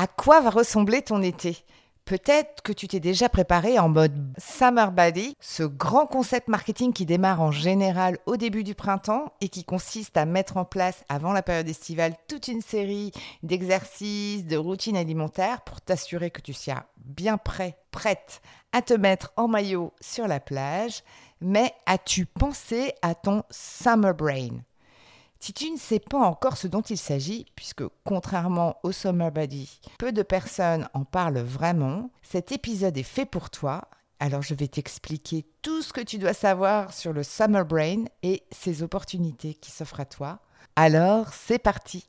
À quoi va ressembler ton été? Peut-être que tu t'es déjà préparé en mode Summer Body, ce grand concept marketing qui démarre en général au début du printemps et qui consiste à mettre en place avant la période estivale toute une série d'exercices, de routines alimentaires pour t'assurer que tu sois bien prêt, prête à te mettre en maillot sur la plage. Mais as-tu pensé à ton Summer Brain? Si tu ne sais pas encore ce dont il s'agit, puisque contrairement au Summer Body, peu de personnes en parlent vraiment, cet épisode est fait pour toi. Alors je vais t'expliquer tout ce que tu dois savoir sur le Summer Brain et ses opportunités qui s'offrent à toi. Alors c'est parti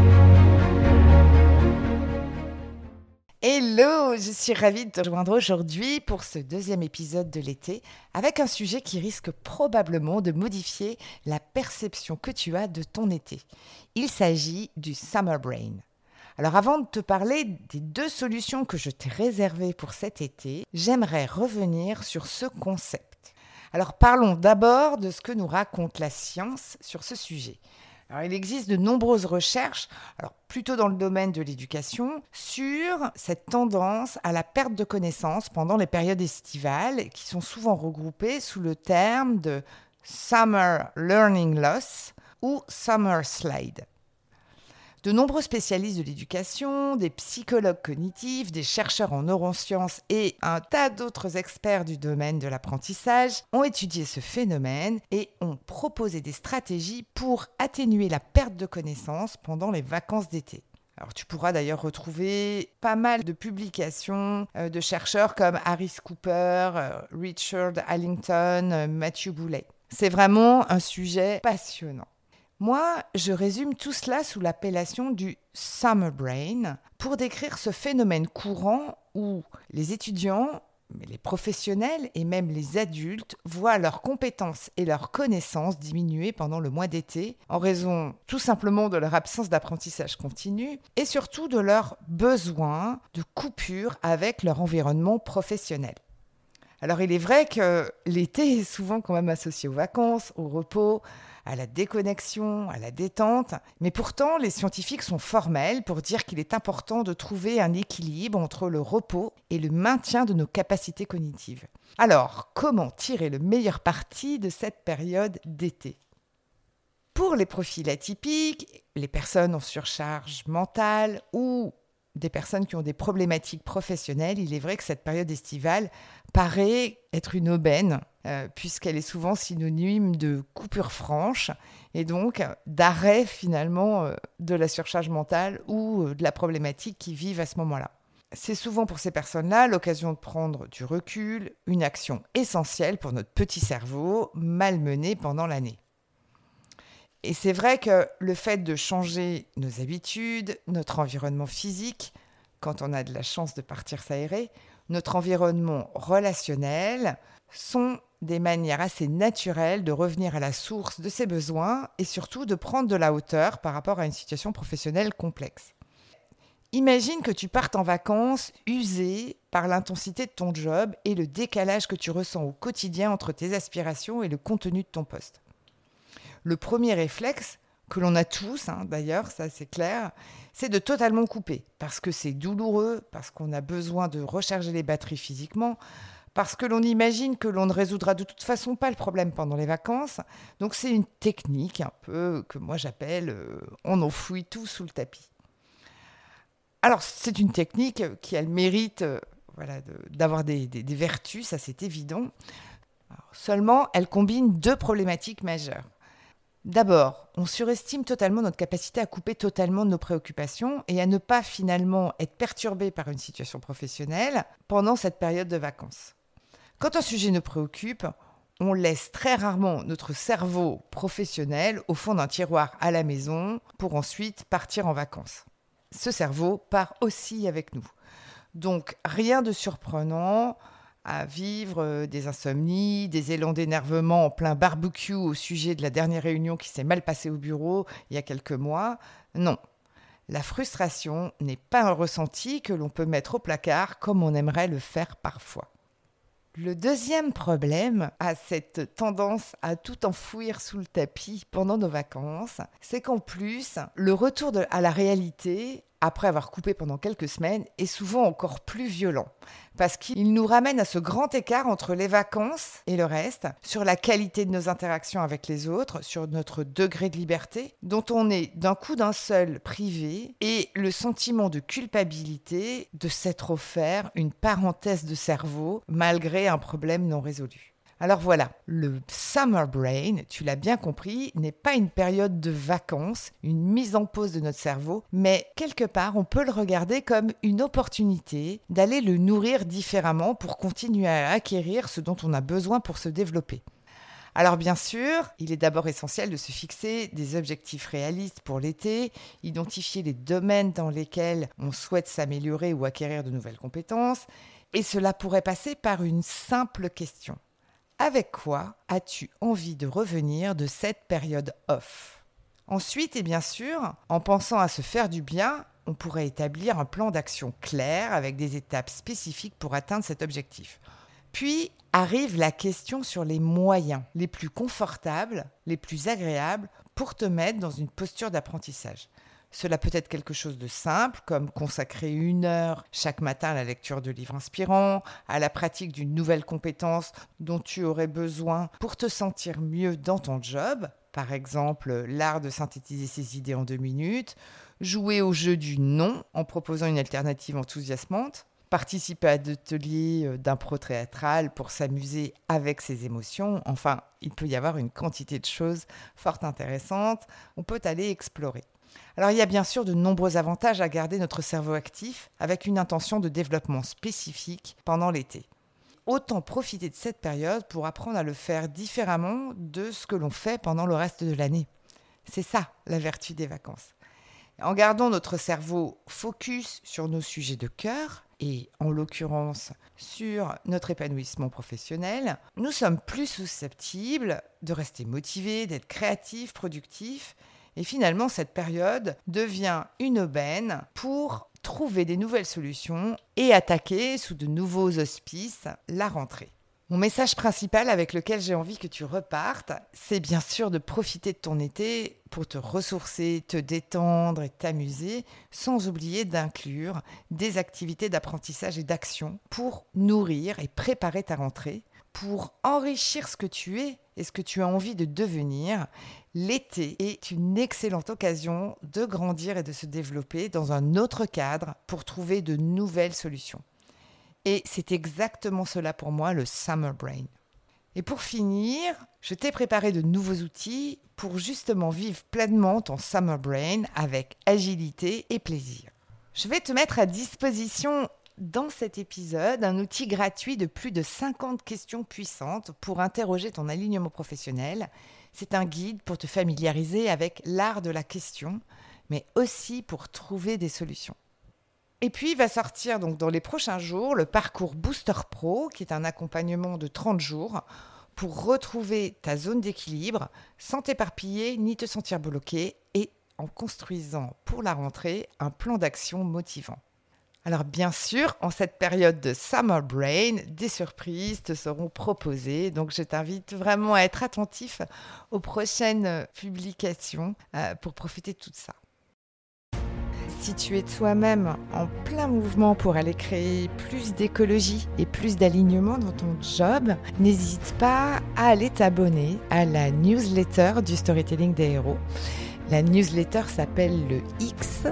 Hello, je suis ravie de te rejoindre aujourd'hui pour ce deuxième épisode de l'été avec un sujet qui risque probablement de modifier la perception que tu as de ton été. Il s'agit du Summer Brain. Alors avant de te parler des deux solutions que je t'ai réservées pour cet été, j'aimerais revenir sur ce concept. Alors parlons d'abord de ce que nous raconte la science sur ce sujet il existe de nombreuses recherches, plutôt dans le domaine de l'éducation, sur cette tendance à la perte de connaissances pendant les périodes estivales, qui sont souvent regroupées sous le terme de Summer Learning Loss ou Summer Slide. De nombreux spécialistes de l'éducation, des psychologues cognitifs, des chercheurs en neurosciences et un tas d'autres experts du domaine de l'apprentissage ont étudié ce phénomène et ont proposé des stratégies pour atténuer la perte de connaissances pendant les vacances d'été. Alors tu pourras d'ailleurs retrouver pas mal de publications euh, de chercheurs comme Harris Cooper, euh, Richard Allington, euh, Matthew Boulet. C'est vraiment un sujet passionnant. Moi, je résume tout cela sous l'appellation du summer brain pour décrire ce phénomène courant où les étudiants, les professionnels et même les adultes voient leurs compétences et leurs connaissances diminuer pendant le mois d'été en raison tout simplement de leur absence d'apprentissage continu et surtout de leur besoin de coupure avec leur environnement professionnel. Alors il est vrai que l'été est souvent quand même associé aux vacances, au repos, à la déconnexion, à la détente. Mais pourtant, les scientifiques sont formels pour dire qu'il est important de trouver un équilibre entre le repos et le maintien de nos capacités cognitives. Alors, comment tirer le meilleur parti de cette période d'été? Pour les profils atypiques, les personnes en surcharge mentale ou des personnes qui ont des problématiques professionnelles, il est vrai que cette période estivale paraît être une aubaine, euh, puisqu'elle est souvent synonyme de coupure franche et donc d'arrêt finalement euh, de la surcharge mentale ou euh, de la problématique qu'ils vivent à ce moment-là. C'est souvent pour ces personnes-là l'occasion de prendre du recul, une action essentielle pour notre petit cerveau, malmené pendant l'année. Et c'est vrai que le fait de changer nos habitudes, notre environnement physique, quand on a de la chance de partir s'aérer, notre environnement relationnel, sont des manières assez naturelles de revenir à la source de ses besoins et surtout de prendre de la hauteur par rapport à une situation professionnelle complexe. Imagine que tu partes en vacances usé par l'intensité de ton job et le décalage que tu ressens au quotidien entre tes aspirations et le contenu de ton poste le premier réflexe que l'on a tous, hein, d'ailleurs, ça c'est clair, c'est de totalement couper, parce que c'est douloureux, parce qu'on a besoin de recharger les batteries physiquement, parce que l'on imagine que l'on ne résoudra de toute façon pas le problème pendant les vacances. Donc c'est une technique un peu que moi j'appelle euh, on enfouit tout sous le tapis. Alors c'est une technique qui a mérite euh, d'avoir des, vertus, ça c'est évident. seulement, elle combine deux problématiques majeures. D'abord, on surestime totalement notre capacité à couper totalement nos préoccupations et à ne pas finalement être perturbé par une situation professionnelle pendant cette période de vacances. Quand un sujet nous préoccupe, on laisse très rarement notre cerveau professionnel au fond d'un tiroir à la maison pour ensuite partir en vacances. Ce cerveau part aussi avec nous. Donc rien de surprenant à vivre euh, des insomnies, des élans d'énervement en plein barbecue au sujet de la dernière réunion qui s'est mal passée au bureau il y a quelques mois. Non. La frustration n'est pas un ressenti que l'on peut mettre au placard comme on aimerait le faire parfois. Le deuxième problème à cette tendance à tout enfouir sous le tapis pendant nos vacances, c'est qu'en plus, le retour à la réalité après avoir coupé pendant quelques semaines, est souvent encore plus violent. Parce qu'il nous ramène à ce grand écart entre les vacances et le reste, sur la qualité de nos interactions avec les autres, sur notre degré de liberté, dont on est d'un coup d'un seul privé, et le sentiment de culpabilité de s'être offert une parenthèse de cerveau malgré un problème non résolu. Alors voilà, le summer brain, tu l'as bien compris, n'est pas une période de vacances, une mise en pause de notre cerveau, mais quelque part, on peut le regarder comme une opportunité d'aller le nourrir différemment pour continuer à acquérir ce dont on a besoin pour se développer. Alors bien sûr, il est d'abord essentiel de se fixer des objectifs réalistes pour l'été, identifier les domaines dans lesquels on souhaite s'améliorer ou acquérir de nouvelles compétences, et cela pourrait passer par une simple question. Avec quoi as-tu envie de revenir de cette période off? Ensuite, et bien sûr, en pensant à se faire du bien, on pourrait établir un plan d'action clair avec des étapes spécifiques pour atteindre cet objectif. Puis arrive la question sur les moyens les plus confortables, les plus agréables pour te mettre dans une posture d'apprentissage. Cela peut être quelque chose de simple, comme consacrer une heure chaque matin à la lecture de livres inspirants, à la pratique d'une nouvelle compétence dont tu aurais besoin pour te sentir mieux dans ton job, par exemple l'art de synthétiser ses idées en deux minutes, jouer au jeu du non en proposant une alternative enthousiasmante, participer à des ateliers euh, d'impro théâtral pour s'amuser avec ses émotions. Enfin, il peut y avoir une quantité de choses fort intéressantes. On peut aller explorer. Alors il y a bien sûr de nombreux avantages à garder notre cerveau actif avec une intention de développement spécifique pendant l'été. Autant profiter de cette période pour apprendre à le faire différemment de ce que l'on fait pendant le reste de l'année. C'est ça la vertu des vacances. En gardant notre cerveau focus sur nos sujets de cœur, et en l'occurrence sur notre épanouissement professionnel, nous sommes plus susceptibles de rester motivés, d'être créatifs, productifs et finalement, cette période devient une aubaine pour trouver des nouvelles solutions et attaquer sous de nouveaux auspices la rentrée. Mon message principal avec lequel j'ai envie que tu repartes, c'est bien sûr de profiter de ton été pour te ressourcer, te détendre et t'amuser, sans oublier d'inclure des activités d'apprentissage et d'action pour nourrir et préparer ta rentrée, pour enrichir ce que tu es et ce que tu as envie de devenir L'été est une excellente occasion de grandir et de se développer dans un autre cadre pour trouver de nouvelles solutions. Et c'est exactement cela pour moi, le Summer Brain. Et pour finir, je t'ai préparé de nouveaux outils pour justement vivre pleinement ton Summer Brain avec agilité et plaisir. Je vais te mettre à disposition dans cet épisode un outil gratuit de plus de 50 questions puissantes pour interroger ton alignement professionnel c'est un guide pour te familiariser avec l'art de la question, mais aussi pour trouver des solutions. Et puis va sortir donc dans les prochains jours le parcours Booster Pro, qui est un accompagnement de 30 jours pour retrouver ta zone d'équilibre sans t'éparpiller ni te sentir bloqué et en construisant pour la rentrée un plan d'action motivant. Alors bien sûr, en cette période de Summer Brain, des surprises te seront proposées. Donc je t'invite vraiment à être attentif aux prochaines publications euh, pour profiter de tout ça. si tu es toi-même en plein mouvement pour aller créer plus d'écologie et plus d'alignement dans ton job, n'hésite pas à aller t'abonner à la newsletter du storytelling des héros. La newsletter s'appelle le X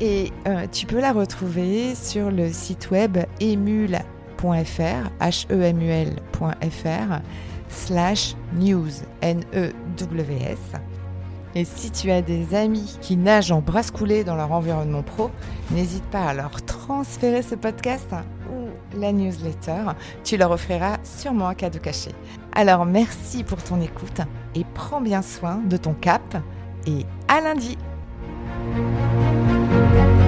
et euh, tu peux la retrouver sur le site web emule.fr, h-e-m-u-l.fr, slash news, N-E-W-S. Et si tu as des amis qui nagent en brasse coulée dans leur environnement pro, n'hésite pas à leur transférer ce podcast ou la newsletter. Tu leur offriras sûrement un cadeau caché. Alors merci pour ton écoute et prends bien soin de ton cap et à lundi. Thank you.